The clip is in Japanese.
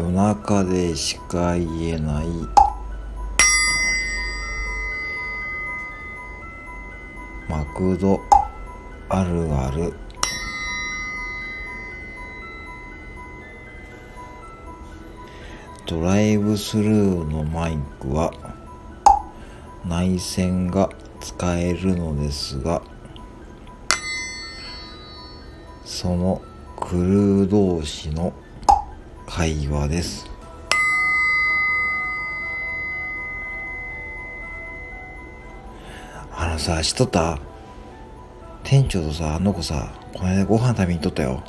夜中でしか言えない。マクド。あるある。ドライブスルーのマイクは内線が使えるのですがそのクルー同士の会話です。あのさしとった？店長とさあの子さこの間ご飯食べにとったよ。